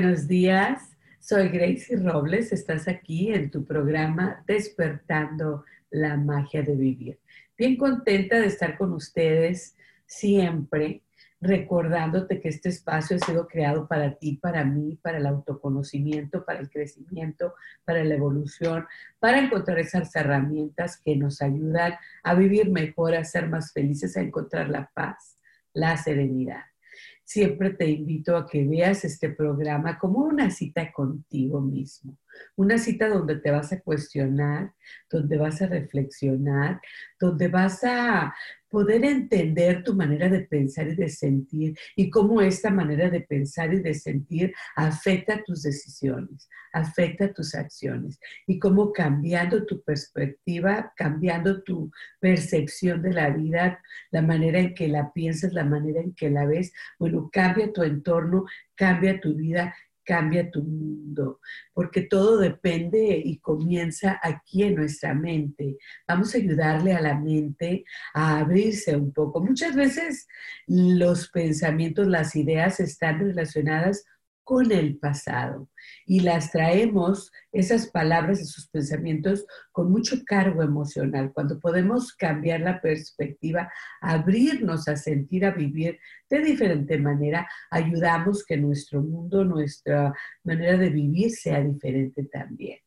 Buenos días, soy Gracie Robles, estás aquí en tu programa Despertando la Magia de Vivir. Bien contenta de estar con ustedes siempre, recordándote que este espacio ha sido creado para ti, para mí, para el autoconocimiento, para el crecimiento, para la evolución, para encontrar esas herramientas que nos ayudan a vivir mejor, a ser más felices, a encontrar la paz, la serenidad siempre te invito a que veas este programa como una cita contigo mismo, una cita donde te vas a cuestionar, donde vas a reflexionar, donde vas a poder entender tu manera de pensar y de sentir y cómo esta manera de pensar y de sentir afecta tus decisiones, afecta tus acciones y cómo cambiando tu perspectiva, cambiando tu percepción de la vida, la manera en que la piensas, la manera en que la ves, bueno, cambia tu entorno, cambia tu vida cambia tu mundo, porque todo depende y comienza aquí en nuestra mente. Vamos a ayudarle a la mente a abrirse un poco. Muchas veces los pensamientos, las ideas están relacionadas con el pasado y las traemos, esas palabras, esos pensamientos, con mucho cargo emocional. Cuando podemos cambiar la perspectiva, abrirnos a sentir, a vivir de diferente manera, ayudamos que nuestro mundo, nuestra manera de vivir sea diferente también.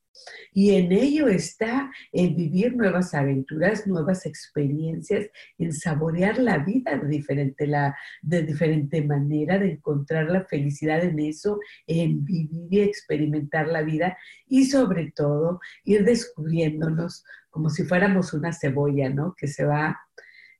Y en ello está el vivir nuevas aventuras, nuevas experiencias, en saborear la vida de diferente, la, de diferente manera, de encontrar la felicidad en eso, en vivir y experimentar la vida y sobre todo ir descubriéndonos como si fuéramos una cebolla, ¿no? Que se va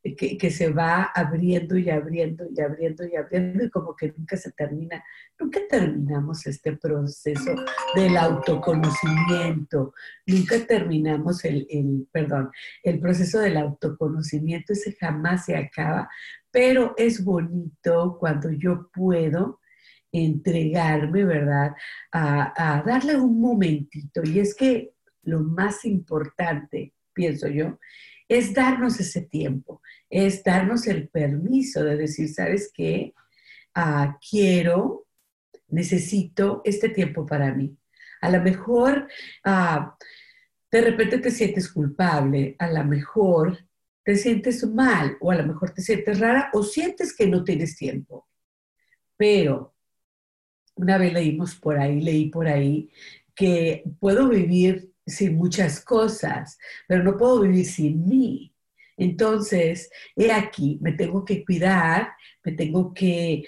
que, se va abriendo y abriendo y abriendo y abriendo y como que nunca se termina, nunca terminamos este proceso del autoconocimiento, nunca terminamos el, el, perdón, el proceso del autoconocimiento, ese jamás se acaba, pero es bonito cuando yo puedo entregarme, ¿verdad? A, a darle un momentito y es que lo más importante, pienso yo, es darnos ese tiempo, es darnos el permiso de decir, ¿sabes qué? Ah, quiero, necesito este tiempo para mí. A lo mejor ah, de repente te sientes culpable, a lo mejor te sientes mal o a lo mejor te sientes rara o sientes que no tienes tiempo. Pero una vez leímos por ahí, leí por ahí que puedo vivir sin muchas cosas, pero no puedo vivir sin mí. Entonces, he aquí, me tengo que cuidar, me tengo que,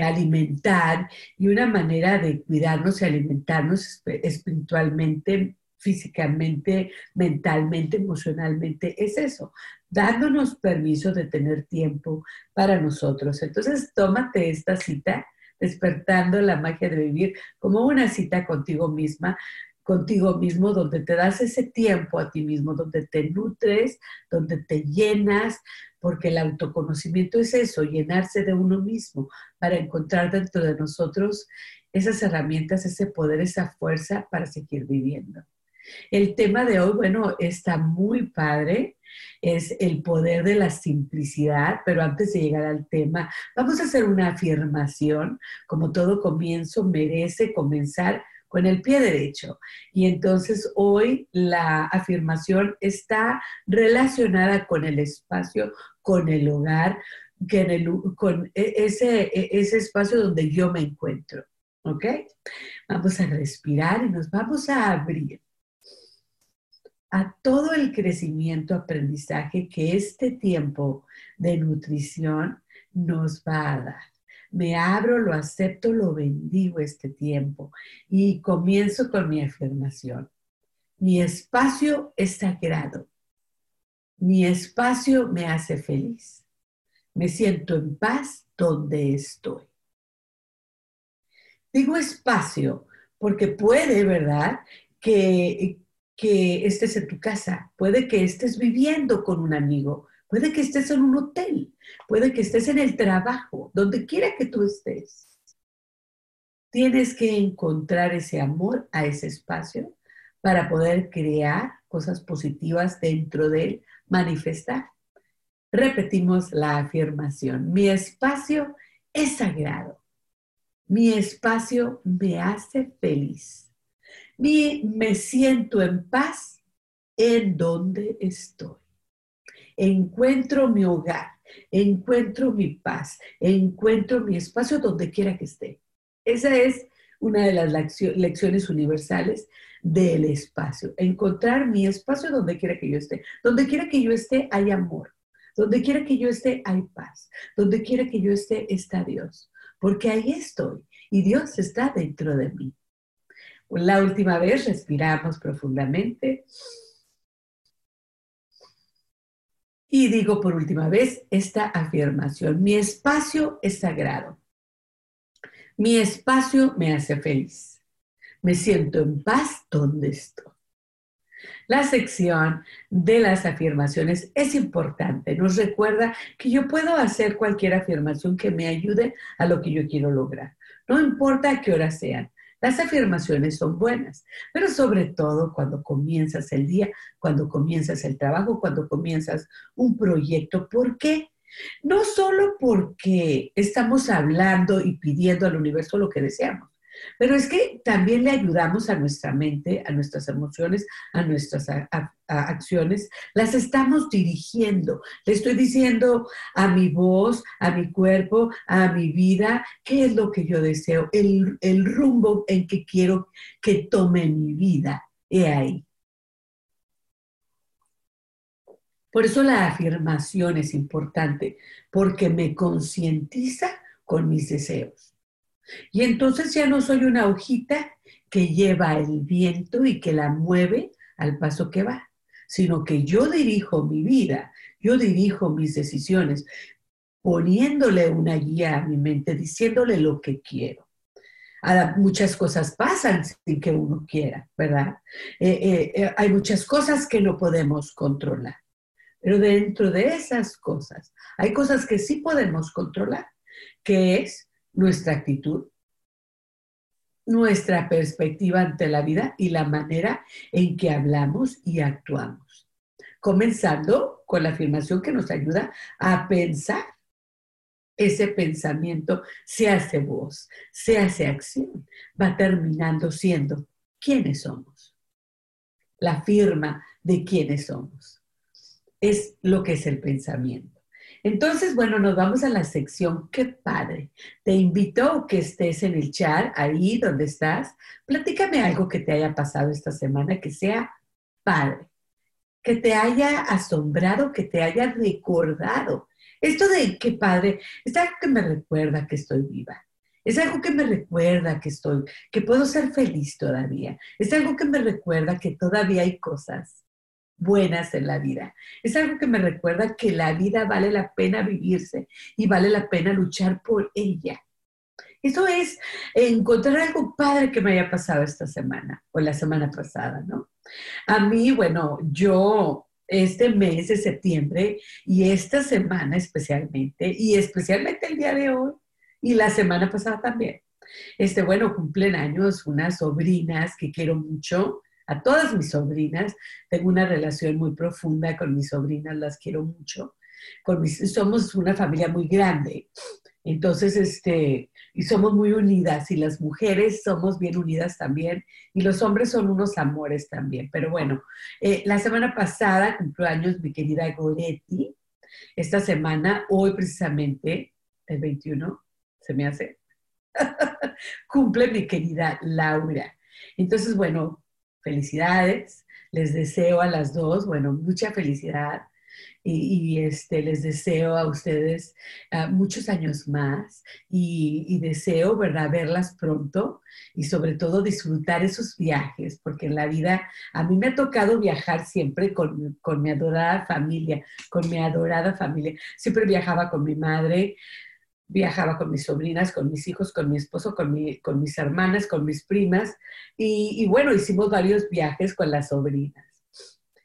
alimentar y una manera de cuidarnos y alimentarnos espiritualmente, físicamente, mentalmente, emocionalmente, es eso, dándonos permiso de tener tiempo para nosotros. Entonces, tómate esta cita despertando la magia de vivir como una cita contigo misma, contigo mismo, donde te das ese tiempo a ti mismo, donde te nutres, donde te llenas, porque el autoconocimiento es eso, llenarse de uno mismo para encontrar dentro de nosotros esas herramientas, ese poder, esa fuerza para seguir viviendo. El tema de hoy, bueno, está muy padre, es el poder de la simplicidad, pero antes de llegar al tema, vamos a hacer una afirmación, como todo comienzo merece comenzar con el pie derecho. Y entonces hoy la afirmación está relacionada con el espacio, con el hogar, con e, ese, e, ese espacio donde yo me encuentro. ¿Ok? Vamos a respirar y nos vamos a abrir. a todo el crecimiento, aprendizaje que este tiempo de nutrición nos va a dar. Me abro, lo acepto, lo bendigo este tiempo y comienzo con mi afirmación. Mi espacio es sagrado. Mi espacio me hace feliz. Me siento en paz donde estoy. Digo espacio porque puede, ¿verdad? Que, que estés en tu casa, puede que estés viviendo con un amigo, puede que estés en un hotel, puede que estés en el trabajo, donde quiera que tú estés. Tienes que encontrar ese amor a ese espacio para poder crear cosas positivas dentro de él, manifestar. Repetimos la afirmación, mi espacio es sagrado, mi espacio me hace feliz me siento en paz en donde estoy. Encuentro mi hogar, encuentro mi paz, encuentro mi espacio donde quiera que esté. Esa es una de las lecciones universales del espacio. Encontrar mi espacio donde quiera que yo esté. Donde quiera que yo esté hay amor. Donde quiera que yo esté hay paz. Donde quiera que yo esté está Dios. Porque ahí estoy y Dios está dentro de mí. La última vez respiramos profundamente. Y digo por última vez esta afirmación, mi espacio es sagrado. Mi espacio me hace feliz. Me siento en paz donde estoy. La sección de las afirmaciones es importante. Nos recuerda que yo puedo hacer cualquier afirmación que me ayude a lo que yo quiero lograr. No importa a qué hora sean. Las afirmaciones son buenas, pero sobre todo cuando comienzas el día, cuando comienzas el trabajo, cuando comienzas un proyecto. ¿Por qué? No solo porque estamos hablando y pidiendo al universo lo que deseamos, pero es que también le ayudamos a nuestra mente, a nuestras emociones, a nuestras acciones, las estamos dirigiendo. Le estoy diciendo a mi voz, a mi cuerpo, a mi vida, qué es lo que yo deseo, el, el rumbo en que quiero que tome mi vida. He ahí. Por eso la afirmación es importante, porque me concientiza con mis deseos. Y entonces ya no soy una hojita que lleva el viento y que la mueve al paso que va, sino que yo dirijo mi vida, yo dirijo mis decisiones, poniéndole una guía a mi mente, diciéndole lo que quiero. Ahora, muchas cosas pasan sin que uno quiera, ¿verdad? Eh, eh, eh, hay muchas cosas que no podemos controlar, pero dentro de esas cosas hay cosas que sí podemos controlar, que es nuestra actitud, nuestra perspectiva ante la vida y la manera en que hablamos y actuamos. Comenzando con la afirmación que nos ayuda a pensar. Ese pensamiento se hace voz, se hace acción, va terminando siendo quiénes somos. La firma de quiénes somos. Es lo que es el pensamiento. Entonces, bueno, nos vamos a la sección Qué padre. Te invito a que estés en el chat, ahí donde estás. Platícame algo que te haya pasado esta semana que sea padre, que te haya asombrado, que te haya recordado. Esto de qué padre es algo que me recuerda que estoy viva. Es algo que me recuerda que estoy, que puedo ser feliz todavía. Es algo que me recuerda que todavía hay cosas buenas en la vida. Es algo que me recuerda que la vida vale la pena vivirse y vale la pena luchar por ella. Eso es encontrar algo padre que me haya pasado esta semana o la semana pasada, ¿no? A mí, bueno, yo este mes de septiembre y esta semana especialmente, y especialmente el día de hoy y la semana pasada también. Este, bueno, cumplen años unas sobrinas que quiero mucho, a todas mis sobrinas. Tengo una relación muy profunda con mis sobrinas, las quiero mucho. Con somos una familia muy grande. Entonces, este, y somos muy unidas y las mujeres somos bien unidas también y los hombres son unos amores también. Pero bueno, eh, la semana pasada cumplió años mi querida Goretti. Esta semana, hoy precisamente, el 21, se me hace, cumple mi querida Laura. Entonces, bueno, felicidades. Les deseo a las dos, bueno, mucha felicidad y, este, les deseo a ustedes ah, muchos años más y, deseo, ¿verdad?, verlas pronto y sobre todo disfrutar esos viajes, porque en la vida a mí me ha tocado viajar siempre con, con mi adorada familia, con mi adorada familia. Siempre viajaba con mi madre, viajaba con mis sobrinas, con mis hijos, con mi esposo, con, mi, con mis hermanas, con mis primas. Y, bueno, hicimos varios viajes con las sobrinas.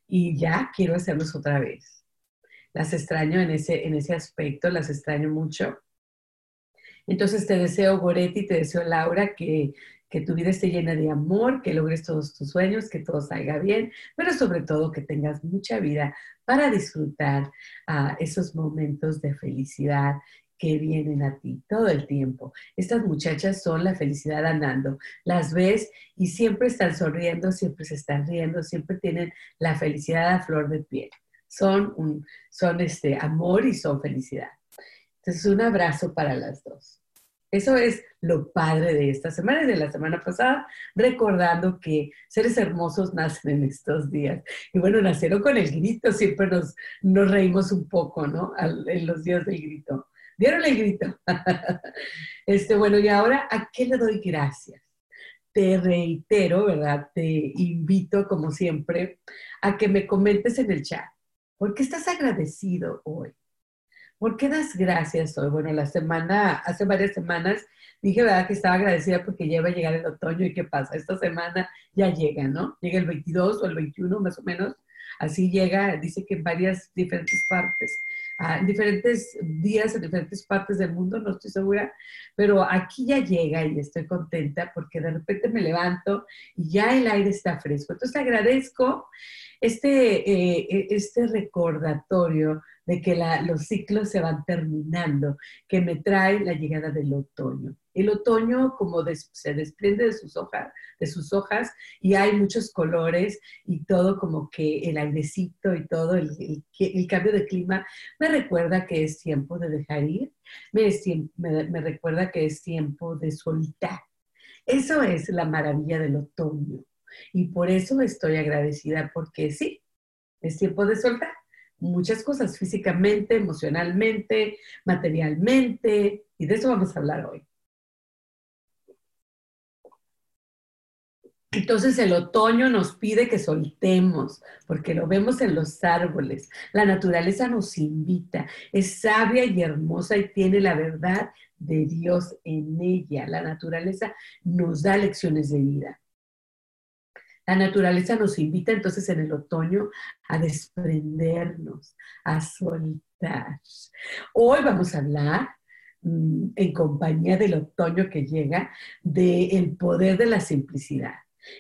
Y ya quiero hacerlos otra vez. Las extraño en ese, en ese aspecto, las extraño mucho. Entonces te deseo, Goretti, te deseo, Laura, que, que tu vida esté llena de amor, que logres todos tus sueños, que todo salga bien, pero sobre todo que tengas mucha vida para disfrutar uh, esos momentos de felicidad que vienen a ti todo el tiempo. Estas muchachas son la felicidad andando. Las ves y siempre están sonriendo, siempre se están riendo, siempre tienen la felicidad a flor de piel. Son, son este amor y son felicidad. Entonces, un abrazo para las dos. Eso es lo padre de esta semana y de la semana pasada, recordando que seres hermosos nacen en estos días. Y bueno, nacieron con el grito, siempre nos, nos reímos un poco, ¿no? en los días del grito. Dieron el grito. Este, bueno, y ahora, ¿a qué le doy gracias? Te reitero, ¿verdad? Te invito, como siempre, a que me comentes en el chat. ¿Por qué estás agradecido hoy? ¿Por qué das gracias hoy? Bueno, la semana, hace varias semanas dije, ¿verdad? Que estaba agradecida porque ya iba a llegar el otoño y ¿qué pasa? Esta semana ya llega, ¿no? Llega el 22 o el 21 más o menos. Así llega, dice que en varias diferentes partes en diferentes días en diferentes partes del mundo, no estoy segura, pero aquí ya llega y estoy contenta porque de repente me levanto y ya el aire está fresco. Entonces agradezco este, eh, este recordatorio de que los ciclos se van terminando, que me trae la llegada del otoño. El otoño como se desprende de sus, hojas, de sus hojas y hay muchos colores y todo como que el airecito y todo, el, cambio de clima me recuerda que es tiempo de dejar ir, me recuerda que es tiempo de soltar. Eso es la maravilla del otoño. Y por eso estoy agradecida porque sí, es tiempo de soltar muchas cosas físicamente, emocionalmente, materialmente, y de eso vamos a hablar hoy. Entonces el otoño nos pide que soltemos, porque lo vemos en los árboles. La naturaleza nos invita, es sabia y hermosa y tiene la verdad de Dios en ella. La naturaleza nos da lecciones de vida. La naturaleza nos invita entonces en el otoño a desprendernos, a soltar. Hoy vamos a hablar mm, en compañía del otoño que llega del poder de la simplicidad.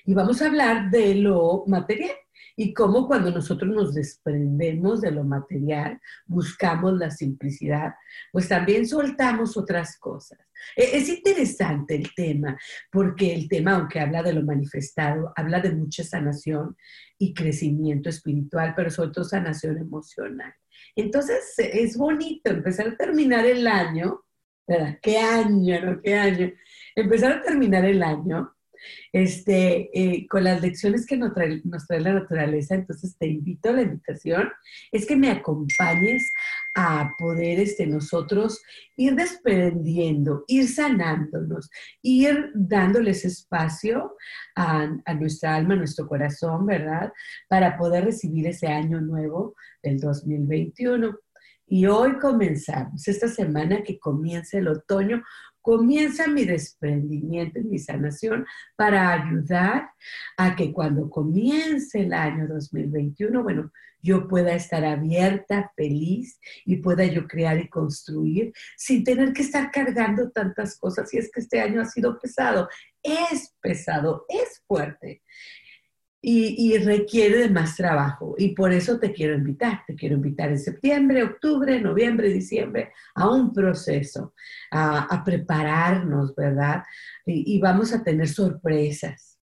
Y vamos a hablar de lo material y cómo cuando nosotros nos desprendemos de lo material, buscamos la simplicidad, pues también soltamos otras cosas. E, es interesante el tema, porque el tema, aunque habla de lo manifestado, habla de mucha sanación y crecimiento espiritual, pero sobre todo sanación emocional. Entonces, es bonito empezar a terminar el año, ¿verdad? ¿Qué año, no? ¿Qué año? Empezar a terminar el año este, eh, con las lecciones que nos trae, la naturaleza. Entonces te invito, a la invitación es que me acompañes a poder este, nosotros ir desprendiendo, ir sanándonos, ir dándoles espacio a, a nuestra alma, a nuestro corazón, ¿verdad? Para poder recibir ese año nuevo del 2021. Y hoy comenzamos, esta semana que comienza el otoño, comienza mi desprendimiento y mi sanación para ayudar a que cuando comience el año 2021, bueno, yo pueda estar abierta, feliz y pueda yo crear y construir sin tener que estar cargando tantas cosas. Y es que este año ha sido pesado, es pesado, es fuerte y, requiere de más trabajo. Y por eso te quiero invitar. Te quiero invitar en septiembre, octubre, noviembre, diciembre a un proceso, a, prepararnos, ¿verdad? Y, y, vamos a tener sorpresas.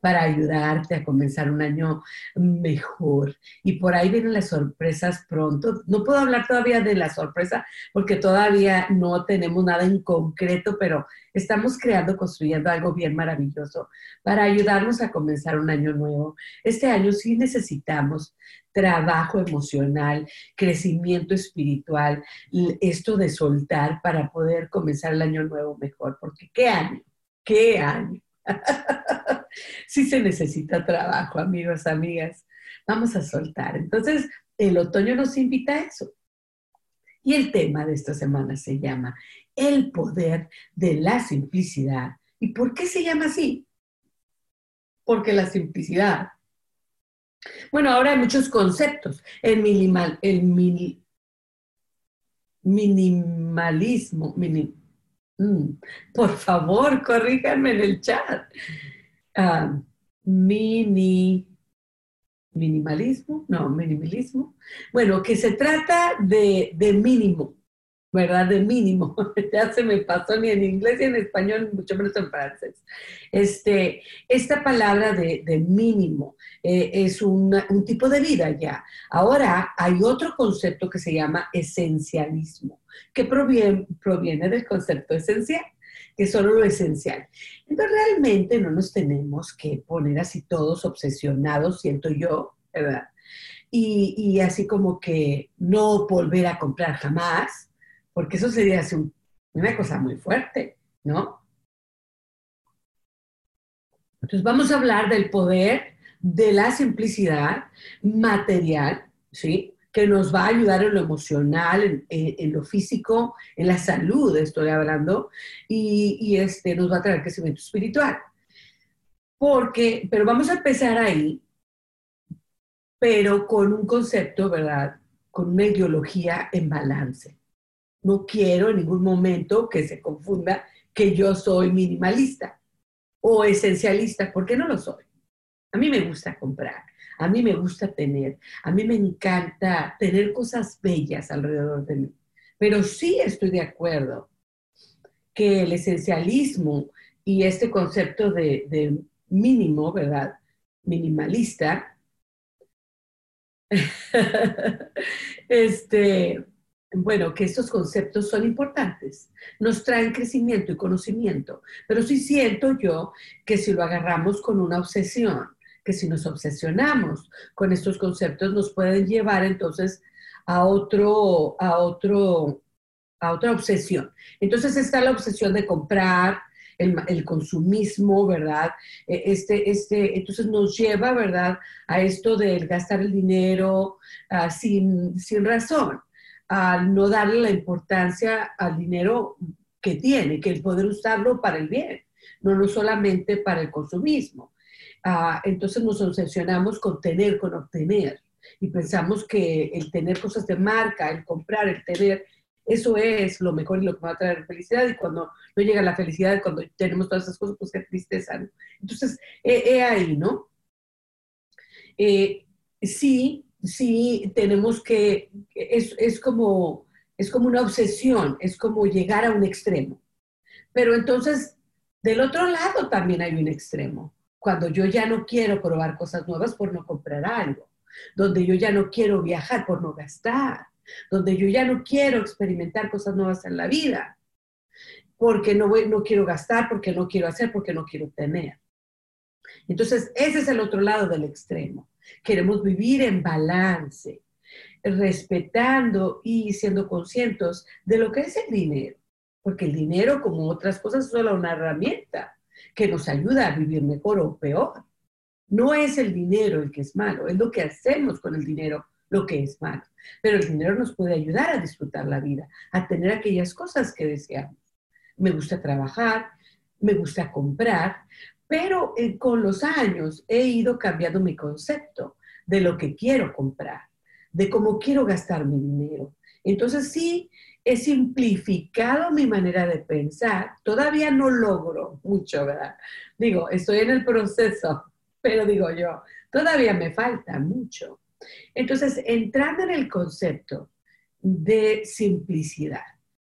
Para ayudarte a comenzar un año mejor. Y por ahí vienen las sorpresas pronto. No puedo hablar todavía de la sorpresa porque todavía no tenemos nada en concreto, pero estamos creando, construyendo algo bien maravilloso para ayudarnos a comenzar un año nuevo. Este año sí necesitamos trabajo emocional, crecimiento espiritual, esto de soltar para poder comenzar el año nuevo mejor, porque qué año, qué año. sí se necesita trabajo, amigos, amigas. Vamos a soltar. Entonces, el otoño nos invita a eso. Y el tema de esta semana se llama El poder de la simplicidad. ¿Y por qué se llama así? Porque la simplicidad. Bueno, ahora hay muchos conceptos. El, minimal, el mini, minimalismo, por favor, corríjanme en el chat. Ah, mini, minimalismo, no, minimalismo. Bueno, que se trata de, de mínimo, ¿verdad? De mínimo. ya se me pasó ni en inglés ni en español, mucho menos en francés. Este, esta palabra de, de mínimo eh, es un tipo de vida ya. Ahora hay otro concepto que se llama esencialismo, que proviene, proviene del concepto esencial que es solo lo esencial. Entonces realmente no nos tenemos que poner así todos obsesionados, siento yo, ¿verdad? Y, y así como que no volver a comprar jamás, porque eso sería así una cosa muy fuerte, ¿no? Entonces vamos a hablar del poder de la simplicidad material, ¿sí? Que nos va a ayudar en lo emocional, en, lo físico, en la salud, estoy hablando, y, este, nos va a traer crecimiento espiritual. Porque, pero vamos a empezar ahí, pero con un concepto, ¿verdad? Con una ideología en balance. No quiero en ningún momento que se confunda que yo soy minimalista o esencialista, porque no lo soy. A mí me gusta comprar, a mí me gusta tener, a mí me encanta tener cosas bellas alrededor de mí. Pero sí estoy de acuerdo que el esencialismo y este concepto de, mínimo, ¿verdad? Minimalista, este, bueno, que estos conceptos son importantes, nos traen crecimiento y conocimiento, pero sí siento yo que si lo agarramos con una obsesión, que si nos obsesionamos con estos conceptos nos pueden llevar entonces a otro, a otro, a otra obsesión. Entonces está la obsesión de comprar, el, consumismo, ¿verdad? E, este, este, entonces nos lleva, ¿verdad? A esto del gastar el dinero ah, sin, sin razón, al no darle la importancia al dinero que tiene, que el poder usarlo para el bien, no, no solamente para el consumismo. Ah, entonces nos obsesionamos con tener, con obtener. Y pensamos que el tener cosas de marca, el comprar, el tener, eso es lo mejor y lo que va a traer felicidad. Y cuando no llega la felicidad, cuando tenemos todas esas cosas, pues qué tristeza. Entonces, he, ahí, ¿no? Eh, sí, sí, tenemos que, es, es, como, es como una obsesión, es como llegar a un extremo. Pero entonces, del otro lado también hay un extremo cuando yo ya no quiero probar cosas nuevas por no comprar algo, donde yo ya no quiero viajar por no gastar, donde yo ya no quiero experimentar cosas nuevas en la vida, porque no, no quiero gastar, porque no quiero hacer, porque no quiero tener. Entonces, ese es el otro lado del extremo. Queremos vivir en balance, respetando y siendo conscientes de lo que es el dinero, porque el dinero, como otras cosas, es solo una herramienta que nos ayuda a vivir mejor o peor. No es el dinero el que es malo, es lo que hacemos con el dinero lo que es malo. Pero el dinero nos puede ayudar a disfrutar la vida, a tener aquellas cosas que deseamos. Me gusta trabajar, me gusta comprar, pero eh, con los años he ido cambiando mi concepto de lo que quiero comprar, de cómo quiero gastar mi dinero. Entonces sí, he simplificado mi manera de pensar. Todavía no logro mucho, ¿verdad? Digo, estoy en el proceso, pero digo yo, todavía me falta mucho. Entonces, entrando en el concepto de simplicidad,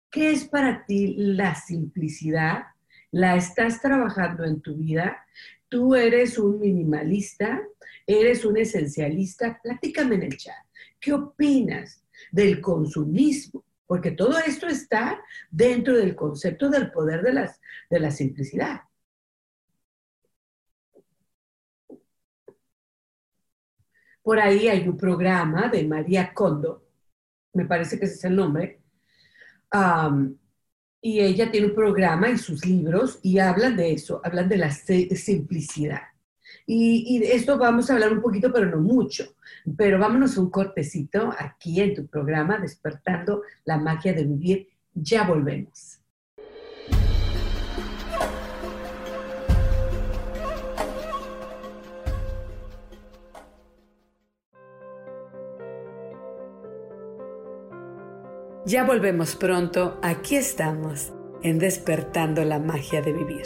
¿qué es para ti la simplicidad? ¿La estás trabajando en tu vida? tú eres un minimalista, eres un esencialista, platícame en el chat. ¿Qué opinas del consumismo? Porque todo esto está dentro del concepto del poder de, las, de la simplicidad. Por ahí hay un programa de María Kondo, me parece que ese es el nombre, y ella tiene un programa y sus libros y hablan de eso, hablan de la simplicidad. Y, de esto vamos a hablar un poquito, pero no mucho. Pero vámonos un cortecito aquí en tu programa, Despertando la magia de vivir. Ya volvemos. Ya volvemos pronto, aquí estamos, en Despertando la Magia de Vivir.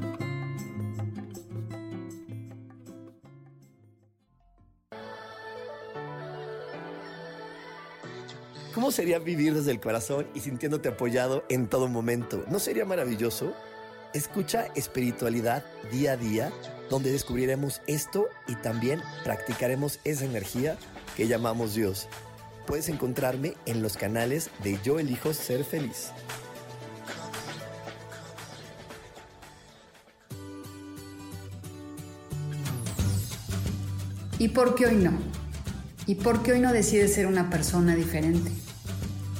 ¿Cómo sería vivir desde el corazón y sintiéndote apoyado en todo momento? ¿No sería maravilloso? Escucha espiritualidad día a día, donde descubriremos esto y también practicaremos esa energía que llamamos Dios. Puedes encontrarme en los canales de Yo elijo ser feliz. ¿Y por qué hoy no? ¿Y por qué hoy no decides ser una persona diferente?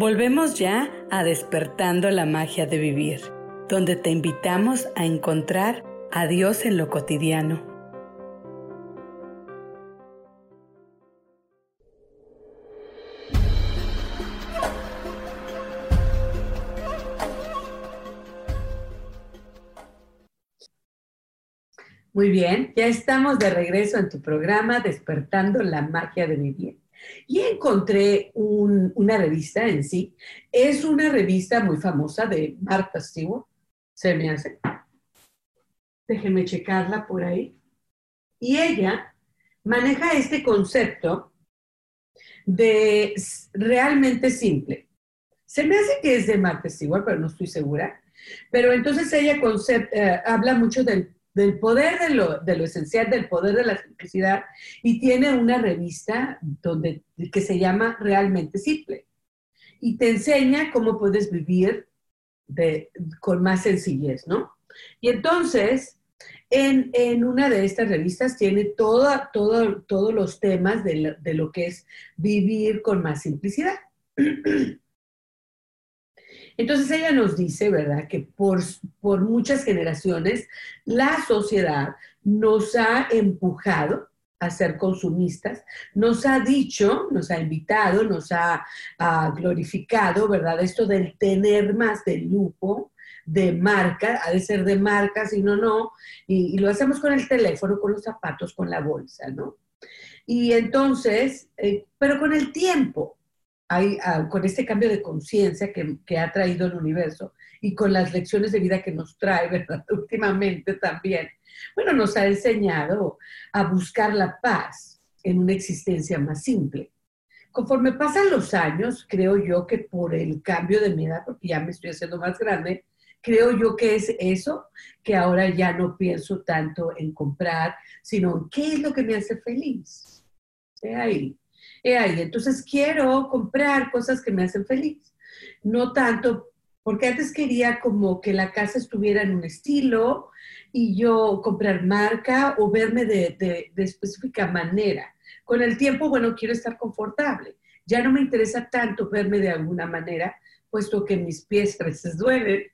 Volvemos ya a despertando la magia de vivir, donde te invitamos a encontrar a Dios en lo cotidiano. Muy bien, ya estamos de regreso en tu programa Despertando la magia de vivir. Y encontré una revista en sí. Es una revista muy famosa de Martha Stewart, se me hace. Déjenme checarla por ahí. Y ella maneja este concepto de realmente simple. Se me hace que es de Martha Stewart, pero no estoy segura. Pero entonces ella eh, habla mucho del del poder de lo, de lo, esencial, del poder de la simplicidad, y tiene una revista donde, que se llama Realmente Simple. Y te enseña cómo puedes vivir con más sencillez, ¿no? Y entonces, en, en una de estas revistas tiene todo, todos los temas de lo que es vivir con más simplicidad. Entonces ella nos dice, ¿verdad?, que por, por muchas generaciones la sociedad nos ha empujado a ser consumistas, nos ha dicho, nos ha invitado, nos ha, glorificado, ¿verdad? Esto del tener más de lujo, de marca, ha de ser de marca, si no, no, y, lo hacemos con el teléfono, con los zapatos, con la bolsa, ¿no? Y entonces, eh, pero con el tiempo, Ah, con este cambio de conciencia que, ha traído el universo y con las lecciones de vida que nos trae, ¿verdad? Últimamente también, bueno, nos ha enseñado a buscar la paz en una existencia más simple. Conforme pasan los años, creo yo que por el cambio de mi edad, porque ya me estoy haciendo más grande, creo yo que es eso, que ahora ya no pienso tanto en comprar, sino en qué es lo que me hace feliz. ahí ahí, entonces quiero comprar cosas que me hacen feliz. No tanto, porque antes quería como que la casa estuviera en un estilo y yo comprar marca o verme de, de específica manera. Con el tiempo, bueno, quiero estar confortable. Ya no me interesa tanto verme de alguna manera, puesto que mis pies a veces duelen,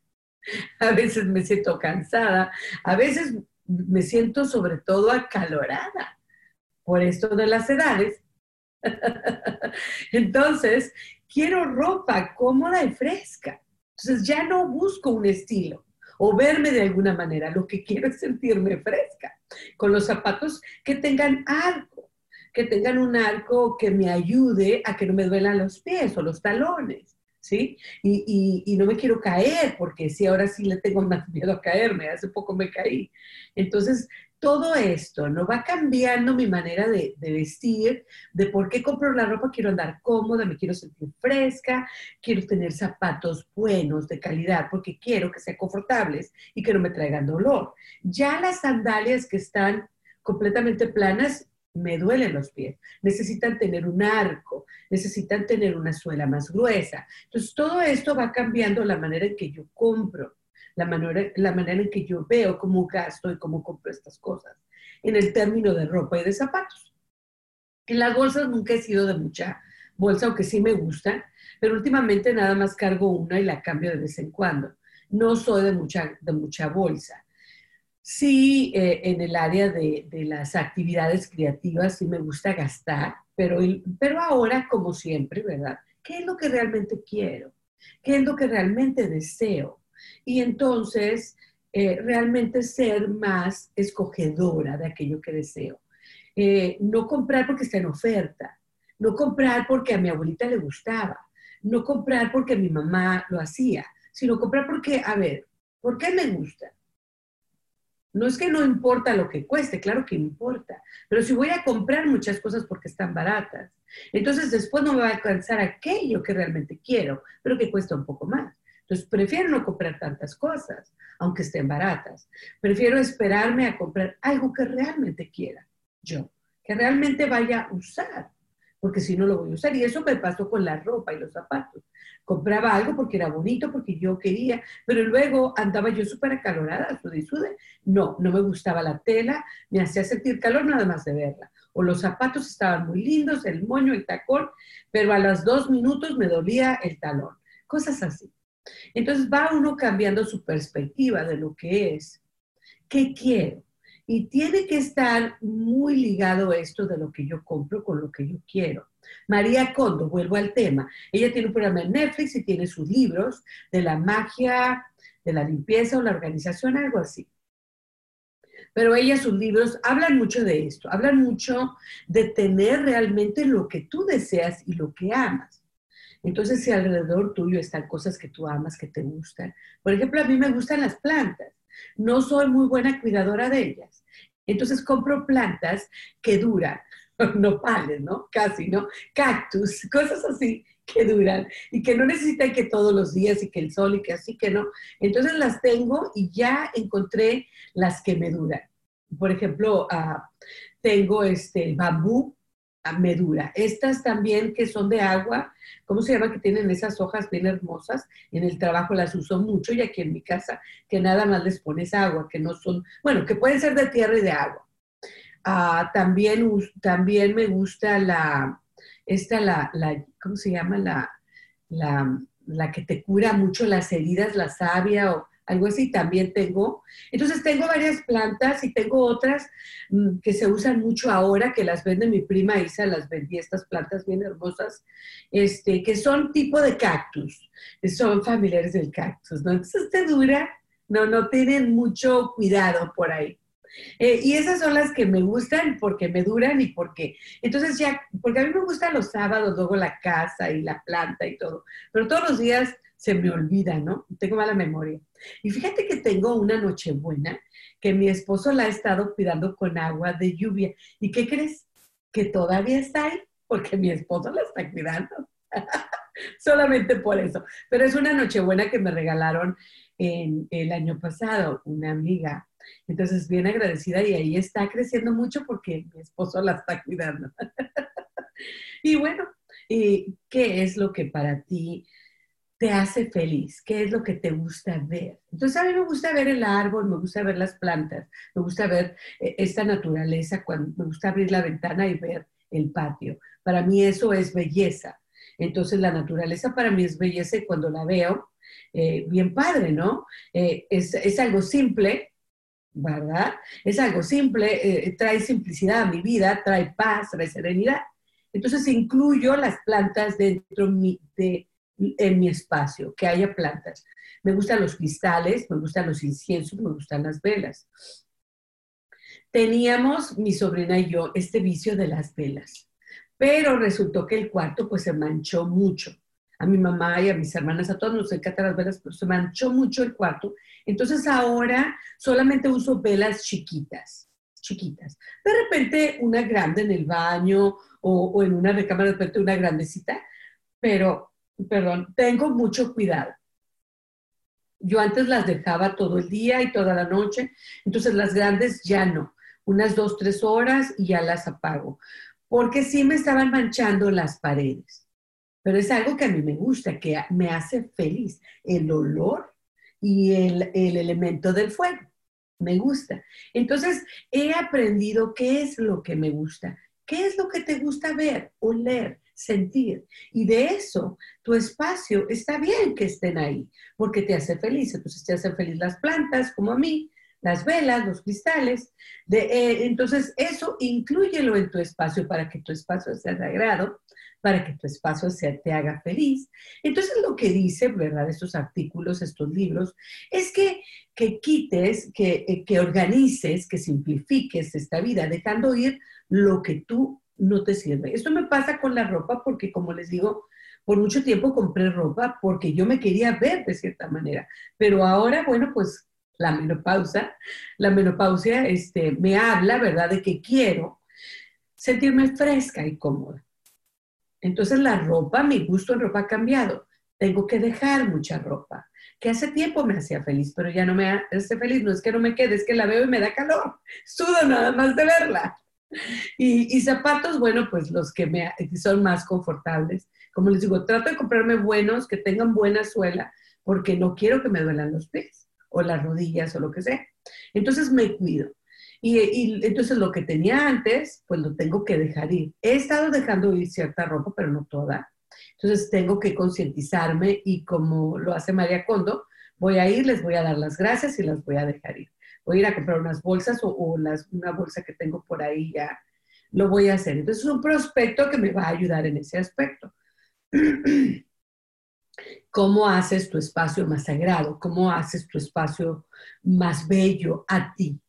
a veces me siento cansada, a veces me siento sobre todo acalorada por esto de las edades. Entonces, quiero ropa cómoda y fresca. Entonces, ya no busco un estilo o verme de alguna manera. Lo que quiero es sentirme fresca, con los zapatos que tengan arco, que tengan un arco que me ayude a que no me duelan los pies o los talones. ¿Sí? Y, no me quiero caer, porque sí, ahora sí le tengo más miedo a caerme, hace poco me caí. Entonces, todo esto no va cambiando mi manera de, vestir, de por qué compro la ropa, quiero andar cómoda, me quiero sentir fresca, quiero tener zapatos buenos, de calidad, porque quiero que sean confortables y que no me traigan dolor. Ya las sandalias que están completamente planas, me duelen los pies, necesitan tener un arco, necesitan tener una suela más gruesa. Entonces, todo esto va cambiando la manera en que yo compro la manera, la manera en que yo veo cómo gasto y cómo compro estas cosas, en el término de ropa y de zapatos. En las bolsas nunca he sido de mucha bolsa, aunque sí me gustan, pero últimamente nada más cargo una y la cambio de vez en cuando. No soy de mucha, de mucha bolsa. Sí, eh, en el área de, de, las actividades creativas sí me gusta gastar, pero, pero ahora, como siempre, ¿verdad? ¿Qué es lo que realmente quiero? ¿Qué es lo que realmente deseo? Y entonces eh, realmente ser más escogedora de aquello que deseo. Eh, no comprar porque está en oferta, no comprar porque a mi abuelita le gustaba, no comprar porque mi mamá lo hacía, sino comprar porque, a ver, ¿por qué me gusta? No es que no importa lo que cueste, claro que importa, pero si voy a comprar muchas cosas porque están baratas, entonces después no me va a alcanzar aquello que realmente quiero, pero que cuesta un poco más. Entonces, prefiero no comprar tantas cosas, aunque estén baratas. Prefiero esperarme a comprar algo que realmente quiera yo, que realmente vaya a usar, porque si no lo voy a usar. Y eso me pasó con la ropa y los zapatos. Compraba algo porque era bonito, porque yo quería, pero luego andaba yo súper acalorada, sude. No, no me gustaba la tela, me hacía sentir calor nada más de verla. O los zapatos estaban muy lindos, el moño, el tacón, pero a los dos minutos me dolía el talón. Cosas así. Entonces va uno cambiando su perspectiva de lo que es. ¿Qué quiero? Y tiene que estar muy ligado esto de lo que yo compro con lo que yo quiero. María Kondo, vuelvo al tema, ella tiene un programa en Netflix y tiene sus libros de la magia, de la limpieza o la organización, algo así. Pero ella, sus libros hablan mucho de esto, hablan mucho de tener realmente lo que tú deseas y lo que amas. Entonces, si alrededor tuyo están cosas que tú amas, que te gustan. Por ejemplo, a mí me gustan las plantas. No soy muy buena cuidadora de ellas. Entonces compro plantas que duran, nopales, ¿no? Casi, ¿no? Cactus, cosas así que duran y que no necesitan que todos los días y que el sol y que así que no. Entonces las tengo y ya encontré las que me duran. Por ejemplo, ah, tengo este bambú medura. Estas también que son de agua, ¿cómo se llama? Que tienen esas hojas bien hermosas. En el trabajo las uso mucho y aquí en mi casa, que nada más les pones agua, que no son, bueno, que pueden ser de tierra y de agua. Ah, también, también me gusta la, esta, la, la ¿cómo se llama? La, la, la que te cura mucho las heridas, la savia o algo así también tengo. Entonces tengo varias plantas y tengo otras mm, que se usan mucho ahora, que las vende mi prima Isa, las vendí estas plantas bien hermosas, este, que son tipo de cactus, son familiares del cactus, ¿no? Entonces te dura, no, no tienen mucho cuidado por ahí. Eh, y esas son las que me gustan porque me duran y porque, entonces ya, porque a mí me gustan los sábados, luego la casa y la planta y todo, pero todos los días se me olvida, ¿no? Tengo mala memoria. Y fíjate que tengo una Nochebuena que mi esposo la ha estado cuidando con agua de lluvia. ¿Y qué crees? Que todavía está ahí porque mi esposo la está cuidando. Solamente por eso. Pero es una Nochebuena que me regalaron en, el año pasado, una amiga. Entonces, bien agradecida y ahí está creciendo mucho porque mi esposo la está cuidando. Y bueno, ¿qué es lo que para ti te hace feliz? ¿Qué es lo que te gusta ver? Entonces a mí me gusta ver el árbol, me gusta ver las plantas, me gusta ver eh, esta naturaleza, cuando, me gusta abrir la ventana y ver el patio. Para mí eso es belleza. Entonces la naturaleza para mí es belleza y cuando la veo, eh, bien padre, ¿no? Eh, es, es, algo simple, ¿verdad? Es algo simple, trae simplicidad a mi vida, trae paz, trae serenidad. Entonces incluyo las plantas dentro de, en mi espacio, que haya plantas. Me gustan los cristales, me gustan los inciensos, me gustan las velas. Teníamos, mi sobrina y yo, este vicio de las velas, pero resultó que el cuarto pues se manchó mucho. A mi mamá y a mis hermanas, a todos nos encantan las velas, pero se manchó mucho el cuarto. Entonces ahora solamente uso velas chiquitas, chiquitas. De repente una grande en el baño o, en una recámara, de repente una grandecita, pero, perdón, tengo mucho cuidado. Yo antes las dejaba todo el día y toda la noche, entonces las grandes ya no, unas dos, tres horas y ya las apago, porque sí me estaban manchando las paredes. Pero es algo que a mí me gusta, que me hace feliz, el olor y el, el elemento del fuego. Me gusta. Entonces, he aprendido qué es lo que me gusta ¿Qué es lo que te gusta ver, oler, sentir? Y de eso, tu espacio está bien que estén ahí, porque te hace feliz. Entonces te hacen feliz las plantas, como a mí, las velas, los cristales. De, eh, entonces, eso incluyelo en tu espacio para que tu espacio sea sagrado, para que tu espacio sea, te haga feliz. Entonces, lo que dice, ¿verdad? Estos artículos, estos libros, es que, que quites, que, eh, que organices, que simplifiques esta vida, dejando ir lo que tú no te sirve. Esto me pasa con la ropa porque, como les digo, por mucho tiempo compré ropa porque yo me quería ver de cierta manera, pero ahora, bueno, pues la menopausa, la menopausia este, me habla, ¿verdad?, de que quiero sentirme fresca y cómoda. Entonces la ropa, mi gusto en ropa ha cambiado. Tengo que dejar mucha ropa, que hace tiempo me hacía feliz, pero ya no me hace feliz. No es que no me quede, es que la veo y me da calor. Sudo nada más de verla. Y, zapatos, bueno, pues los que me, son más confortables. Como les digo, trato de comprarme buenos, que tengan buena suela, porque no quiero que me duelan los pies o las rodillas o lo que sea. Entonces me cuido. Y, y, entonces lo que tenía antes, pues lo tengo que dejar ir. He estado dejando ir cierta ropa, pero no toda. Entonces tengo que concientizarme y como lo hace María Condo, voy a ir, les voy a dar las gracias y las voy a dejar ir voy a ir a comprar unas bolsas o, una bolsa que tengo por ahí ya, lo voy a hacer. Entonces es un prospecto que me va a ayudar en ese aspecto. ¿Cómo haces tu espacio más sagrado? ¿Cómo haces tu espacio más bello a ti?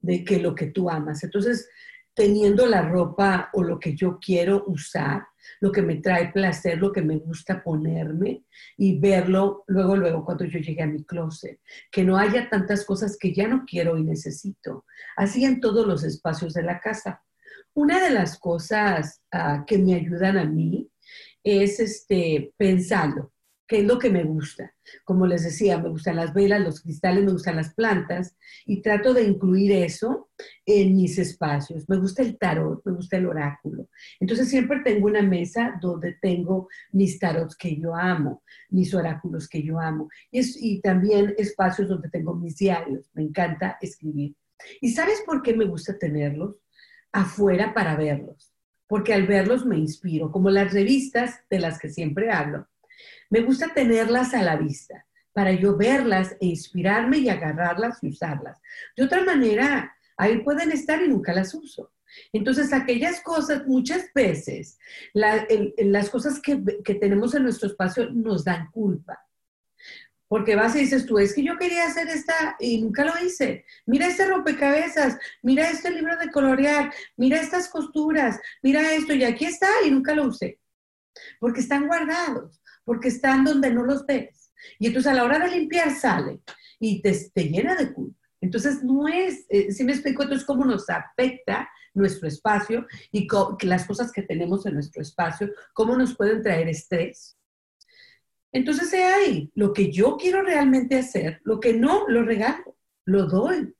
De que lo que tú amas. Entonces, teniendo la ropa o lo que yo quiero usar, lo que me trae placer, lo que me gusta ponerme y verlo luego, luego cuando yo llegue a mi closet. Que no haya tantas cosas que ya no quiero y necesito. Así en todos los espacios de la casa. Una de las cosas ah, que me ayudan a mí es este, pensando qué es lo que me gusta. Como les decía, me gustan las velas, los cristales, me gustan las plantas y trato de incluir eso en mis espacios. Me gusta el tarot, me gusta el oráculo. Entonces siempre tengo una mesa donde tengo mis tarots que yo amo, mis oráculos que yo amo y, y también espacios donde tengo mis diarios. Me encanta escribir. ¿Y sabes por qué me gusta tenerlos? Afuera para verlos. Porque al verlos me inspiro, como las revistas de las que siempre hablo me gusta tenerlas a la vista para yo verlas e inspirarme y agarrarlas y usarlas. De otra manera, ahí pueden estar y nunca las uso. Entonces, aquellas cosas, muchas veces, las cosas que, que, tenemos en nuestro espacio nos dan culpa. Porque vas y dices tú, es que yo quería hacer esta y nunca lo hice. Mira este rompecabezas, mira este libro de colorear, mira estas costuras, mira esto y aquí está y nunca lo usé. Porque están guardados porque están donde no los ves. Y entonces a la hora de limpiar sale y te, llena de culpa. Entonces no es, eh, si me explico, entonces cómo nos afecta nuestro espacio y las cosas que tenemos en nuestro espacio, cómo nos pueden traer estrés. Entonces, he ahí, lo que yo quiero realmente hacer, lo que no, lo regalo, lo doy,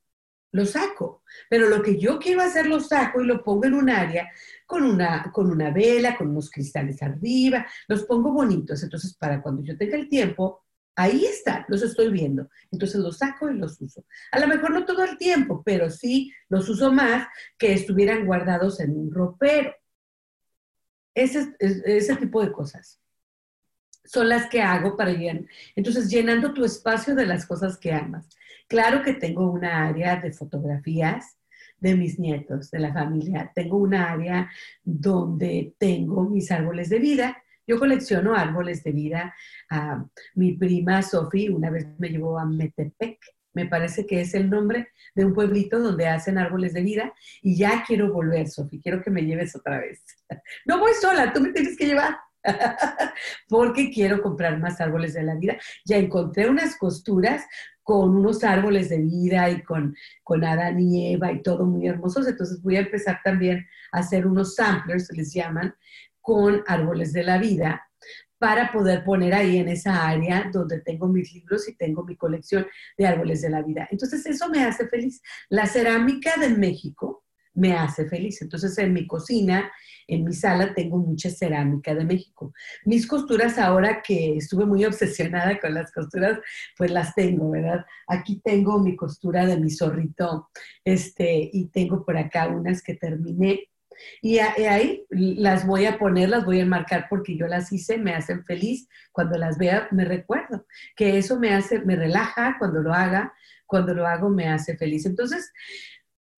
lo saco. Pero lo que yo quiero hacer, lo saco y lo pongo en un área con una, con una vela, con unos cristales arriba, los pongo bonitos. Entonces, para cuando yo tenga el tiempo, ahí están, los estoy viendo. Entonces los saco y los uso. A lo mejor no todo el tiempo, pero sí los uso más que estuvieran guardados en un ropero. Ese, ese tipo de cosas son las que hago para llenar. Entonces, llenando tu espacio de las cosas que amas. Claro que tengo una área de fotografías de mis nietos, de la familia. Tengo una área donde tengo mis árboles de vida. Yo colecciono árboles de vida. Ah, mi prima Sofi una vez me llevó a Metepec, me parece que es el nombre de un pueblito donde hacen árboles de vida y ya quiero volver, Sofi, quiero que me lleves otra vez. No voy sola, tú me tienes que llevar. porque quiero comprar más árboles de la vida. Ya encontré unas costuras con unos árboles de vida y con, con Adán y Eva y todo muy hermosos. Entonces voy a empezar también a hacer unos samplers, les llaman, con árboles de la vida para poder poner ahí en esa área donde tengo mis libros y tengo mi colección de árboles de la vida. Entonces eso me hace feliz. La cerámica de México me hace feliz. Entonces en mi cocina en mi sala tengo mucha cerámica de México. Mis costuras ahora que estuve muy obsesionada con las costuras, pues las tengo, ¿verdad? Aquí tengo mi costura de mi zorrito, este, y tengo por acá unas que terminé. Y ahí las voy a poner, las voy a marcar porque yo las hice, me hacen feliz. Cuando las vea, me recuerdo que eso me hace, me relaja cuando lo haga, cuando lo hago me hace feliz. Entonces,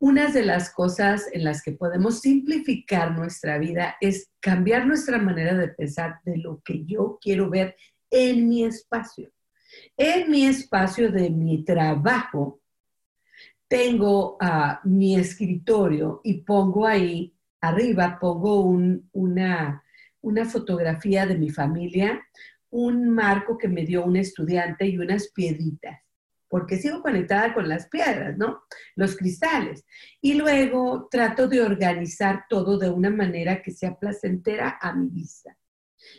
una de las cosas en las que podemos simplificar nuestra vida es cambiar nuestra manera de pensar de lo que yo quiero ver en mi espacio. En mi espacio de mi trabajo, tengo mi escritorio y pongo ahí arriba, pongo una, una fotografía de mi familia, un marco que me dio un estudiante y unas piedritas porque sigo conectada con las piedras, ¿no? Los cristales. Y luego trato de organizar todo de una manera que sea placentera a mi vista.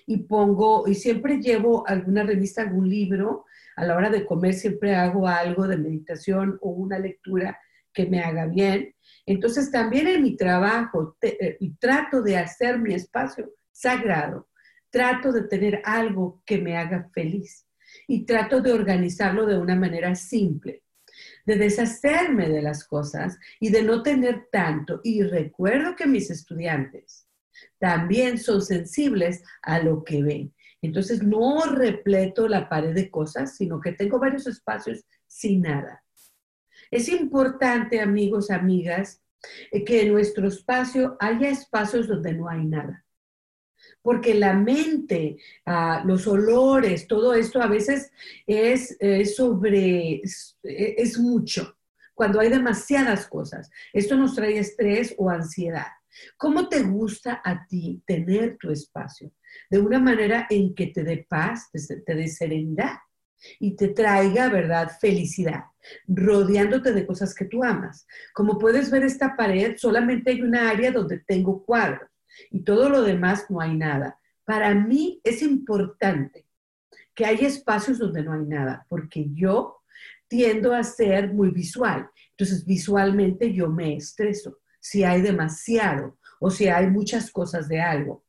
Y pongo, y siempre llevo alguna revista, algún libro. A la hora de comer siempre hago algo de meditación o una lectura que me haga bien. Entonces también en mi trabajo eh, trato de hacer mi espacio sagrado. Trato de tener algo que me haga feliz y trato de organizarlo de una manera simple, de deshacerme de las cosas y de no tener tanto. Y recuerdo que mis estudiantes también son sensibles a lo que ven. Entonces no repleto la pared de cosas, sino que tengo varios espacios sin nada. Es importante, amigos, amigas, que en nuestro espacio haya espacios donde no hay nada porque la mente, ah, los olores, todo esto a veces es, sobre, es, mucho, cuando hay demasiadas cosas. Esto nos trae estrés o ansiedad. ¿Cómo te gusta a ti tener tu espacio? De una manera en que te dé paz, te dé serenidad y te traiga, ¿verdad?, felicidad, rodeándote de cosas que tú amas. Como puedes ver esta pared, solamente hay una área donde tengo cuadros y todo lo demás no hay nada. Para mí es importante que haya espacios donde no hay nada, porque yo tiendo a ser muy visual. Entonces, visualmente yo me estreso si hay demasiado o si hay muchas cosas de algo.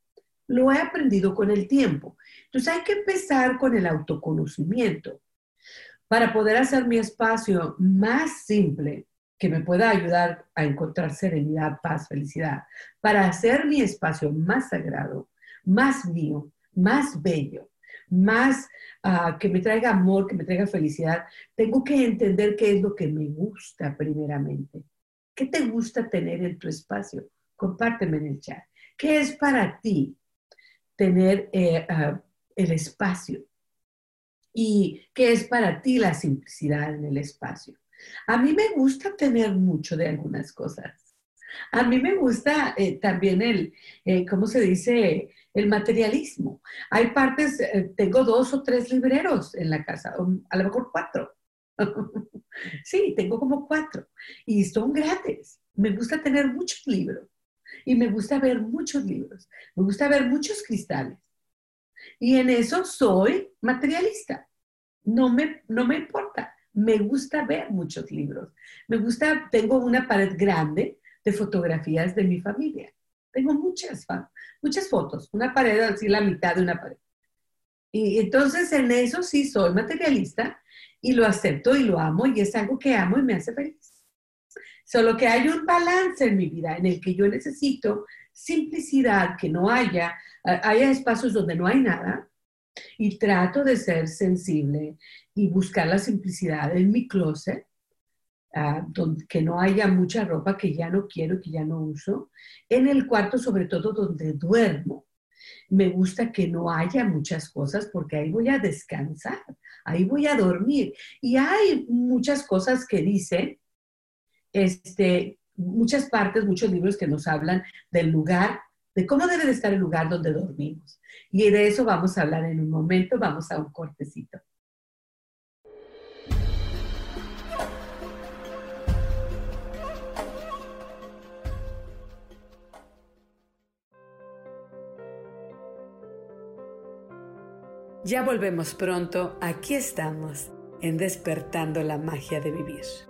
Lo he aprendido con el tiempo. Entonces, hay que empezar con el autoconocimiento para poder hacer mi espacio más simple que me pueda ayudar a encontrar serenidad, paz, felicidad, para hacer mi espacio más sagrado, más mío, más bello, más ah, que me traiga amor, que me traiga felicidad, tengo que entender qué es lo que me gusta primeramente. ¿Qué te gusta tener en tu espacio? Compárteme en el chat. ¿Qué es para ti tener eh, ah, el espacio? ¿Y qué es para ti la simplicidad en el espacio? A mí me gusta tener mucho de algunas cosas. A mí me gusta eh, también el, eh, ¿cómo se dice? El materialismo. Hay partes, eh, tengo dos o tres libreros en la casa, a lo mejor cuatro. sí, tengo como cuatro. Y son gratis. Me gusta tener muchos libros. Y me gusta ver muchos libros. Me gusta ver muchos cristales. Y en eso soy materialista. No me, no me importa me gusta ver muchos libros. Me gusta, tengo una pared grande de fotografías de mi familia. Tengo muchas, muchas fotos, una pared así, la mitad de una pared. Y entonces en eso sí soy materialista y lo acepto y lo amo y es algo que amo y me hace feliz. Solo que hay un balance en mi vida en el que yo necesito simplicidad, que no haya, haya espacios donde no hay nada y trato de ser sensible y buscar la simplicidad en mi closet, ah, donde, que no haya mucha ropa que ya no quiero, que ya no uso, en el cuarto sobre todo donde duermo me gusta que no haya muchas cosas porque ahí voy a descansar, ahí voy a dormir. Y hay muchas cosas que dicen, este, muchas partes, muchos libros que nos hablan del lugar, de cómo debe de estar el lugar donde dormimos. Y de eso vamos a hablar en un momento, vamos a un cortecito. Ya volvemos pronto, aquí estamos, en despertando la magia de vivir.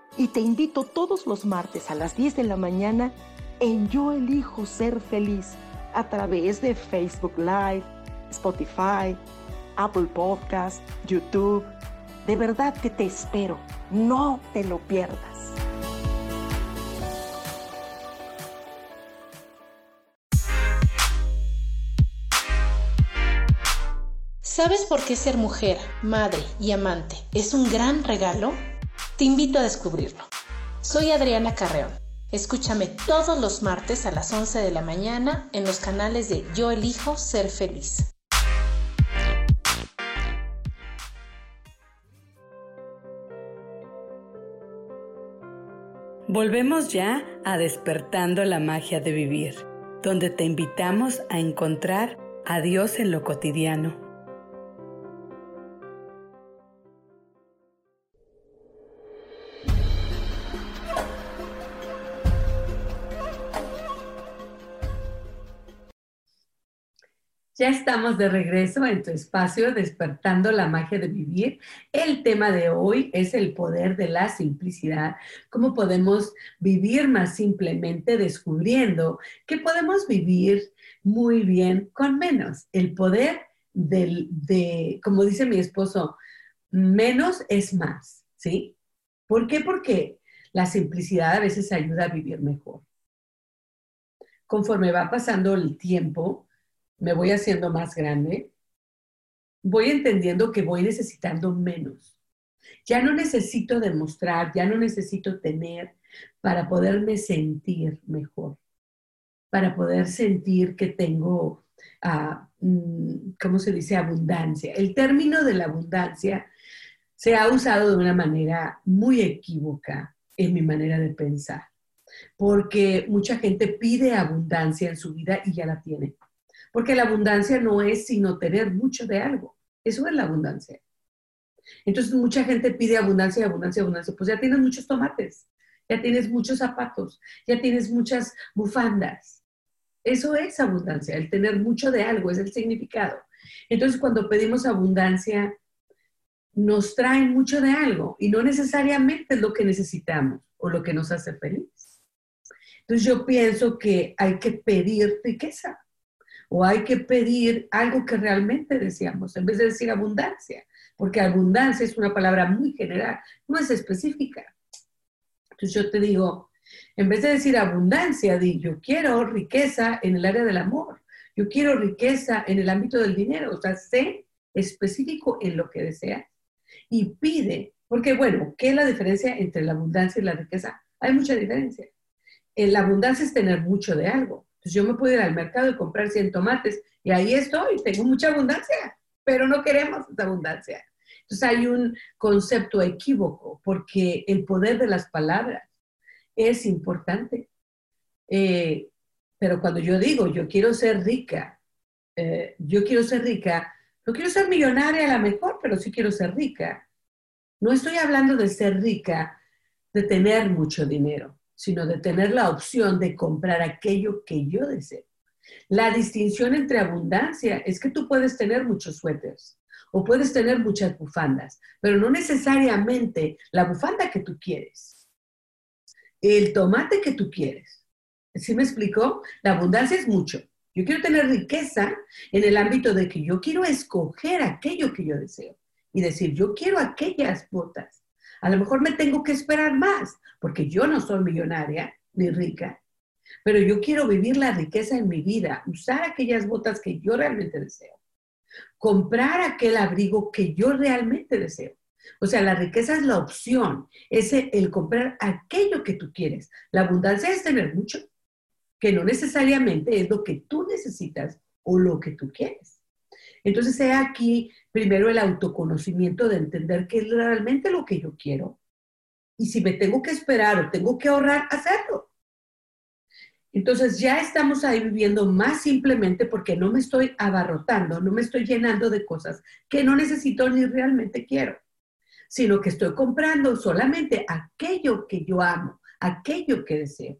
y te invito todos los martes a las 10 de la mañana en Yo Elijo Ser Feliz a través de Facebook Live, Spotify, Apple Podcast, YouTube. De verdad que te espero. No te lo pierdas. ¿Sabes por qué ser mujer, madre y amante es un gran regalo? Te invito a descubrirlo. Soy Adriana Carreón. Escúchame todos los martes a las 11 de la mañana en los canales de Yo elijo ser feliz. Volvemos ya a despertando la magia de vivir, donde te invitamos a encontrar a Dios en lo cotidiano Ya estamos de regreso en tu espacio Despertando la magia de vivir. El tema de hoy es el poder de la simplicidad. Cómo podemos vivir más simplemente descubriendo que podemos vivir muy bien con menos. El poder del, de, como dice mi esposo, menos es más, ¿sí? ¿Por qué? Porque la simplicidad a veces ayuda a vivir mejor. Conforme va pasando el tiempo, me voy haciendo más grande, voy entendiendo que voy necesitando menos. Ya no necesito demostrar, ya no necesito tener para poderme sentir mejor, para poder sentir que tengo, uh, ¿cómo se dice? Abundancia. El término de la abundancia se ha usado de una manera muy equívoca en mi manera de pensar, porque mucha gente pide abundancia en su vida y ya la tiene. Porque la abundancia no es sino tener mucho de algo. Eso es la abundancia. Entonces mucha gente pide abundancia, abundancia, abundancia. Pues ya tienes muchos tomates, ya tienes muchos zapatos, ya tienes muchas bufandas. Eso es abundancia, el tener mucho de algo, es el significado. Entonces cuando pedimos abundancia, nos traen mucho de algo y no necesariamente es lo que necesitamos o lo que nos hace feliz. Entonces yo pienso que hay que pedir riqueza o hay que pedir algo que realmente deseamos, en vez de decir abundancia, porque abundancia es una palabra muy general, no es específica. Entonces yo te digo, En vez de decir abundancia, di yo quiero riqueza en el área del amor, yo quiero riqueza en el ámbito del dinero, o sea, sé específico en lo que deseas y pide, porque bueno, ¿qué es la diferencia entre la abundancia y la riqueza? Hay mucha diferencia. En la abundancia es tener mucho de algo. Entonces yo me puedo ir al mercado y comprar 100 tomates y ahí estoy, tengo mucha abundancia, pero no queremos esa abundancia. Entonces hay un concepto equívoco porque el poder de las palabras es importante. Eh, pero cuando yo digo, yo quiero ser rica, eh, yo quiero ser rica, no quiero ser millonaria a lo mejor, pero sí quiero ser rica. No estoy hablando de ser rica, de tener mucho dinero, sino de tener la opción de comprar aquello que yo deseo. La distinción entre abundancia es que tú puedes tener muchos suéteres o puedes tener muchas bufandas, pero no necesariamente la bufanda que tú quieres, el tomate que tú quieres. ¿Sí me explicó? La abundancia es mucho. Yo quiero tener riqueza en el ámbito de que yo quiero escoger aquello que yo deseo y decir, yo quiero aquellas botas. A lo mejor me tengo que esperar más, porque yo no soy millonaria ni rica, pero yo quiero vivir la riqueza en mi vida, usar aquellas botas que yo realmente deseo, comprar aquel abrigo que yo realmente deseo. O sea, la riqueza es la opción, es el comprar aquello que tú quieres. La abundancia es tener mucho que no necesariamente es lo que tú necesitas o lo que tú quieres. Entonces, sea aquí primero el autoconocimiento de entender qué es realmente lo que yo quiero. Y si me tengo que esperar o tengo que ahorrar, hacerlo. Entonces ya estamos ahí viviendo más simplemente porque no me estoy abarrotando, no me estoy llenando de cosas que no necesito ni realmente quiero, sino que estoy comprando solamente aquello que yo amo, aquello que deseo.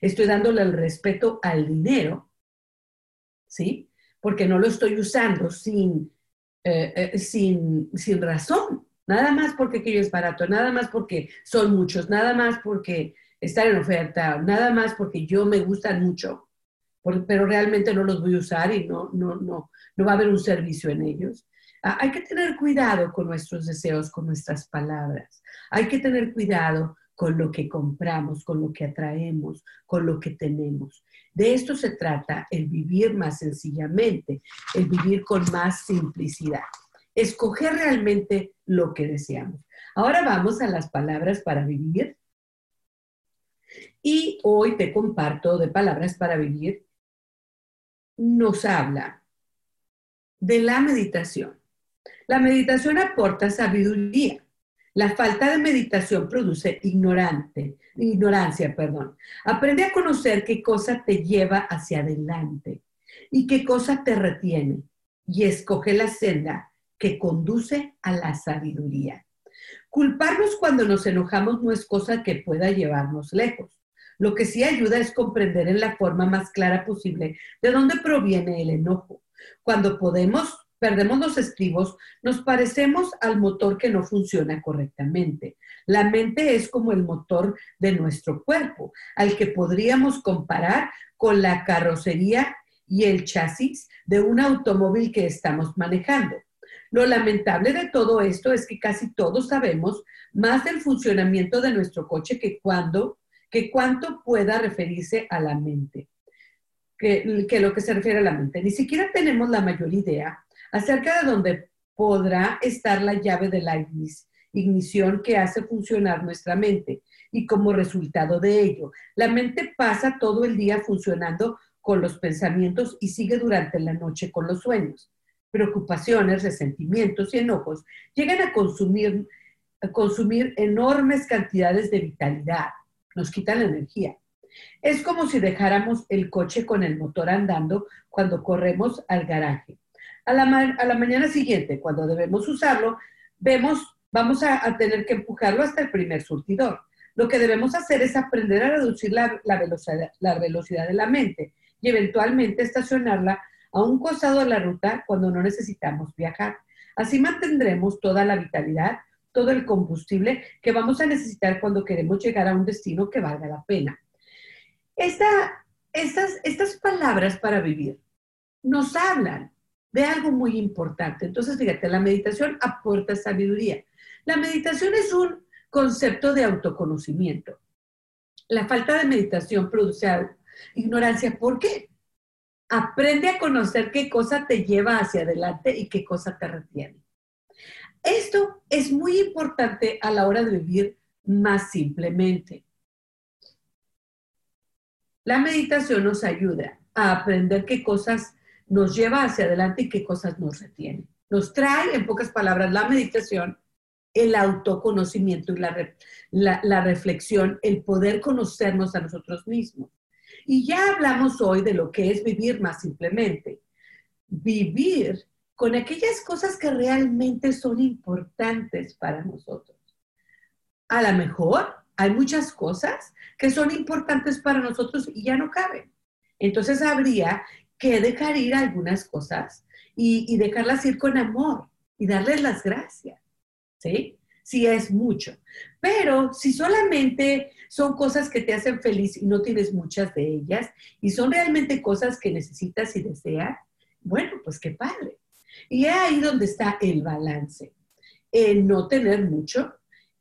Estoy dándole el respeto al dinero, ¿sí? Porque no lo estoy usando sin, eh, eh, sin, sin razón, nada más porque aquello es barato, nada más porque son muchos, nada más porque están en oferta, nada más porque yo me gustan mucho, pero realmente no los voy a usar y no, no, no, no va a haber un servicio en ellos. Ah, hay que tener cuidado con nuestros deseos, con nuestras palabras. Hay que tener cuidado con lo que compramos, con lo que atraemos, con lo que tenemos. De esto se trata el vivir más sencillamente, el vivir con más simplicidad, escoger realmente lo que deseamos. Ahora vamos a las palabras para vivir. Y hoy te comparto de palabras para vivir. Nos habla de la meditación. La meditación aporta sabiduría la falta de meditación produce ignorante, ignorancia, perdón. Aprende a conocer qué cosa te lleva hacia adelante y qué cosa te retiene y escoge la senda que conduce a la sabiduría. Culparnos cuando nos enojamos no es cosa que pueda llevarnos lejos. Lo que sí ayuda es comprender en la forma más clara posible de dónde proviene el enojo. Cuando podemos perdemos los estribos, nos parecemos al motor que no funciona correctamente. La mente es como el motor de nuestro cuerpo, al que podríamos comparar con la carrocería y el chasis de un automóvil que estamos manejando. Lo lamentable de todo esto es que casi todos sabemos más del funcionamiento de nuestro coche que cuando que cuánto pueda referirse a la mente, que, que lo que se refiere a la mente. Ni siquiera tenemos la mayor idea acerca de dónde podrá estar la llave de la ignición que hace funcionar nuestra mente y como resultado de ello, la mente pasa todo el día funcionando con los pensamientos y sigue durante la noche con los sueños. Preocupaciones, resentimientos y enojos llegan a consumir, a consumir enormes cantidades de vitalidad, nos quitan la energía. Es como si dejáramos el coche con el motor andando cuando corremos al garaje. A la, mañana siguiente, cuando debemos usarlo, vemos, vamos a, tener que empujarlo hasta el primer surtidor. Lo que debemos hacer es aprender a reducir la, velocidad, la velocidad de la mente y eventualmente estacionarla a un costado de la ruta cuando no necesitamos viajar. Así mantendremos toda la vitalidad, todo el combustible que vamos a necesitar cuando queremos llegar a un destino que valga la pena. Esta, estas, estas palabras para vivir nos hablan de algo muy importante. Entonces, fíjate, la meditación aporta sabiduría. La meditación es un concepto de autoconocimiento. La falta de meditación produce ignorancia. ¿Por qué? Aprende a conocer qué cosa te lleva hacia adelante y qué cosa te retiene. Esto es muy importante a la hora de vivir más simplemente. La meditación nos ayuda a aprender qué cosas nos lleva hacia adelante y qué cosas nos retiene. Nos trae, en pocas palabras, la meditación, el autoconocimiento y la, la reflexión, el poder conocernos a nosotros mismos. Y ya hablamos hoy de lo que es vivir más simplemente. Vivir con aquellas cosas que realmente son importantes para nosotros. A lo mejor hay muchas cosas que son importantes para nosotros y ya no caben. Entonces habría que dejar ir algunas cosas y, dejarlas ir con amor y darles las gracias, ¿sí? Si es mucho. Pero si solamente son cosas que te hacen feliz y no tienes muchas de ellas y son realmente cosas que necesitas y deseas, bueno, pues qué padre. Y es ahí donde está el balance. En no tener mucho,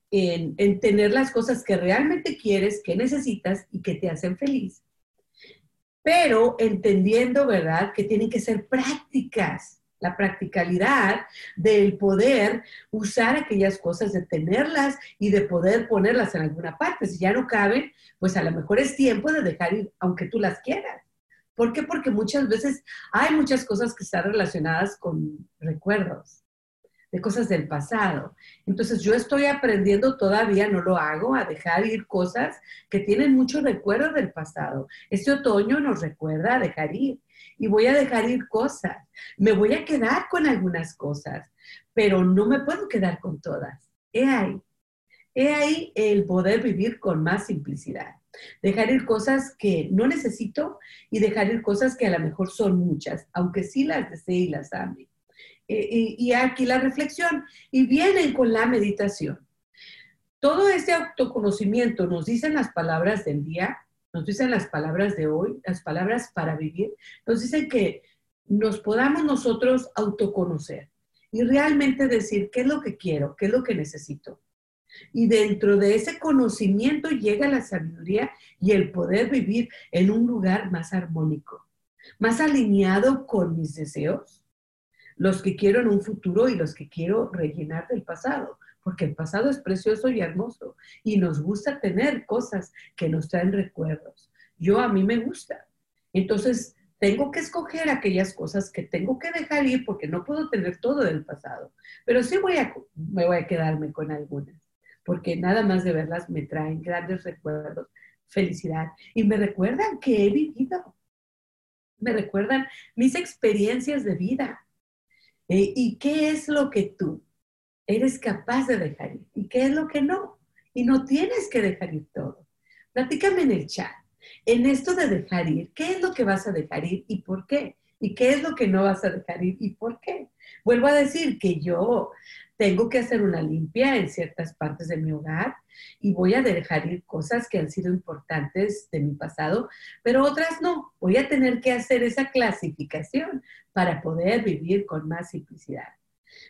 en, en, tener las cosas que realmente quieres, que necesitas y que te hacen feliz. Pero entendiendo, ¿verdad?, que tienen que ser prácticas. La practicalidad del poder usar aquellas cosas, de tenerlas y de poder ponerlas en alguna parte. Si ya no caben, pues a lo mejor es tiempo de dejar ir, aunque tú las quieras. ¿Por qué? Porque muchas veces hay muchas cosas que están relacionadas con recuerdos, de cosas del pasado. Entonces yo estoy aprendiendo todavía, no lo hago, a dejar ir cosas que tienen mucho recuerdo del pasado. Este otoño nos recuerda a dejar ir y voy a dejar ir cosas. Me voy a quedar con algunas cosas, pero no me puedo quedar con todas. He ahí. He ahí el poder vivir con más simplicidad. Dejar ir cosas que no necesito y dejar ir cosas que a lo mejor son muchas, aunque sí las desee y las ame. Y, aquí la reflexión, y vienen con la meditación. Todo este autoconocimiento nos dicen las palabras del día, nos dicen las palabras de hoy, las palabras para vivir, nos dicen que nos podamos nosotros autoconocer y realmente decir qué es lo que quiero, qué es lo que necesito y dentro de ese conocimiento llega la sabiduría y el poder vivir en un lugar más armónico, más alineado con mis deseos, los que quiero en un futuro y los que quiero rellenar del pasado, porque el pasado es precioso y hermoso y nos gusta tener cosas que nos traen recuerdos. Yo a mí me gusta. Entonces, tengo que escoger aquellas cosas que tengo que dejar ir porque no puedo tener todo del pasado, pero sí voy a, me voy a quedarme con algunas porque nada más de verlas me traen grandes recuerdos, felicidad y me recuerdan que he vivido, me recuerdan mis experiencias de vida eh, y qué es lo que tú eres capaz de dejar ir y qué es lo que no. Y no tienes que dejar ir todo. Platícame en el chat. En esto de dejar ir, ¿qué es lo que vas a dejar ir y por qué? ¿Y qué es lo que no vas a dejar ir y por qué? Vuelvo a decir que yo tengo que hacer una limpia en ciertas partes de mi hogar y voy a dejar ir cosas que han sido importantes de mi pasado, pero otras no. Voy a tener que hacer esa clasificación para poder vivir con más simplicidad.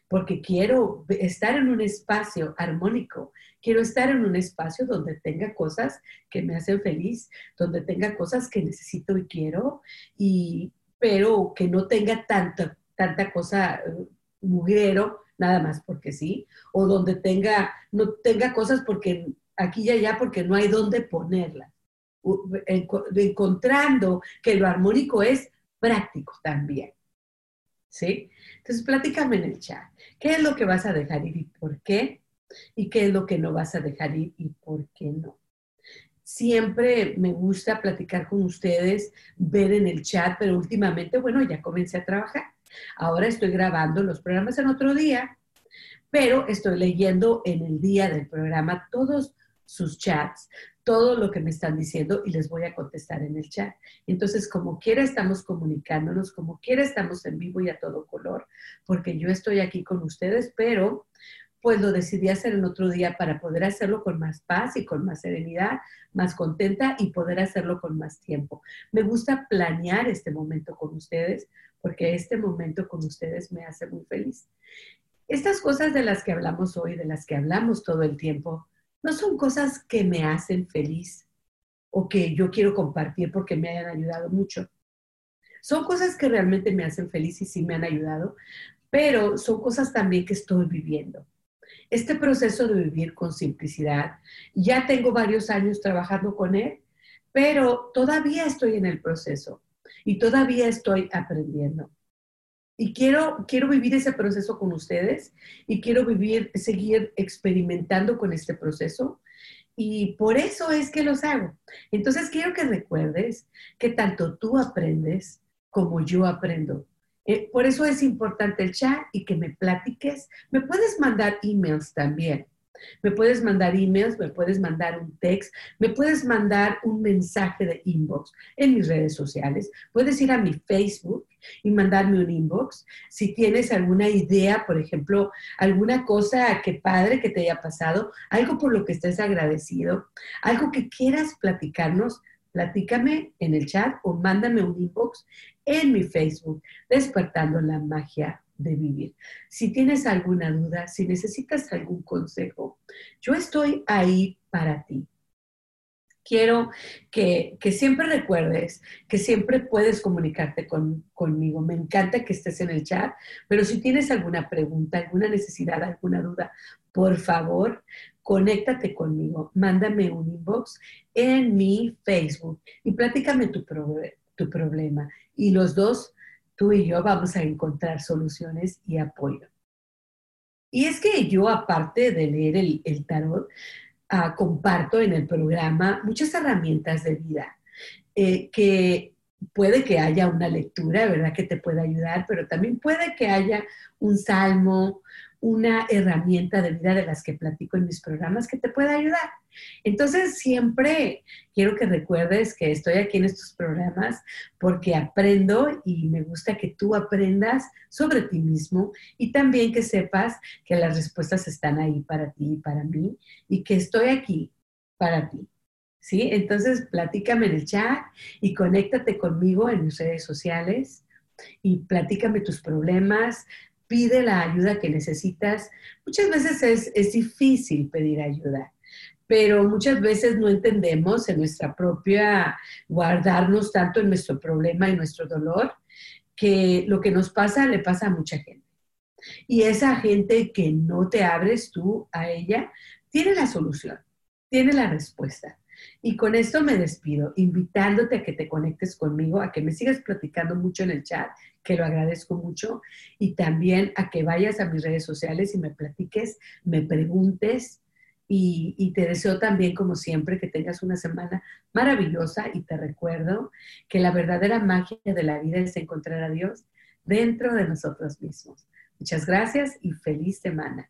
Porque quiero estar en un espacio armónico, quiero estar en un espacio donde tenga cosas que me hacen feliz, donde tenga cosas que necesito y quiero, y, pero que no tenga tanta, tanta cosa uh, mugrero nada más porque sí, o donde tenga, no tenga cosas porque aquí y allá porque no hay dónde ponerlas. Encontrando que lo armónico es práctico también. ¿Sí? Entonces, platícame en el chat. ¿Qué es lo que vas a dejar ir y por qué? ¿Y qué es lo que no vas a dejar ir y por qué no? Siempre me gusta platicar con ustedes, ver en el chat, pero últimamente, bueno, ya comencé a trabajar. Ahora estoy grabando los programas en otro día, pero estoy leyendo en el día del programa todos sus chats, todo lo que me están diciendo y les voy a contestar en el chat. Entonces, como quiera estamos comunicándonos, como quiera estamos en vivo y a todo color, porque yo estoy aquí con ustedes, pero pues lo decidí hacer en otro día para poder hacerlo con más paz y con más serenidad, más contenta y poder hacerlo con más tiempo. Me gusta planear este momento con ustedes porque este momento con ustedes me hace muy feliz. Estas cosas de las que hablamos hoy, de las que hablamos todo el tiempo, no son cosas que me hacen feliz, o que yo quiero compartir porque me hayan ayudado mucho. Son cosas que realmente me hacen feliz y sí me han ayudado, pero son cosas también que estoy viviendo. Este proceso de vivir con simplicidad, ya tengo varios años trabajando con él, pero todavía estoy en el proceso y todavía estoy aprendiendo. Y quiero, quiero vivir ese proceso con ustedes y quiero vivir, seguir experimentando con este proceso. Y por eso es que los hago. Entonces quiero que recuerdes que tanto tú aprendes como yo aprendo. Eh, por eso es importante el chat y que me platiques. Me puedes mandar emails también. Me puedes mandar emails, me puedes mandar un text, me puedes mandar un mensaje de inbox en mis redes sociales. Puedes ir a mi Facebook y mandarme un inbox. Si tienes alguna idea, por ejemplo, alguna cosa que padre que te haya pasado, algo por lo que estés agradecido, algo que quieras platicarnos, platícame en el chat o mándame un inbox en mi Facebook, Despertando la Magia de Vivir. Si tienes alguna duda, si necesitas algún consejo, yo estoy ahí para ti. Quiero que, siempre recuerdes que siempre puedes comunicarte conmigo. Me encanta que estés en el chat, pero si tienes alguna pregunta, alguna necesidad, alguna duda, por favor, conéctate conmigo. Mándame un inbox en mi Facebook y platícame tu, tu problema y los dos, tú y yo, vamos a encontrar soluciones y apoyo. Y es que yo, aparte de leer el, tarot, ah, comparto en el programa muchas herramientas de vida eh, que puede que haya una lectura, ¿verdad? Que te pueda ayudar, pero también puede que haya un salmo, una herramienta de vida de las que platico en mis programas que te pueda ayudar. Entonces, siempre quiero que recuerdes que estoy aquí en estos programas porque aprendo y me gusta que tú aprendas sobre ti mismo y también que sepas que las respuestas están ahí para ti y para mí y que estoy aquí para ti. ¿Sí? Entonces, platícame en el chat y conéctate conmigo en mis redes sociales y platícame tus problemas, pide la ayuda que necesitas. Muchas veces es, es difícil pedir ayuda, pero muchas veces no entendemos en nuestra propia, guardarnos tanto en nuestro problema y nuestro dolor, que lo que nos pasa le pasa a mucha gente. Y esa gente que no te abres tú a ella, tiene la solución, tiene la respuesta. Y con esto me despido, invitándote a que te conectes conmigo, a que me sigas platicando mucho en el chat, que lo agradezco mucho, y también a que vayas a mis redes sociales y me platiques, me preguntes. Y, y te deseo también, como siempre, que tengas una semana maravillosa y te recuerdo que la verdadera magia de la vida es encontrar a Dios dentro de nosotros mismos. Muchas gracias y feliz semana.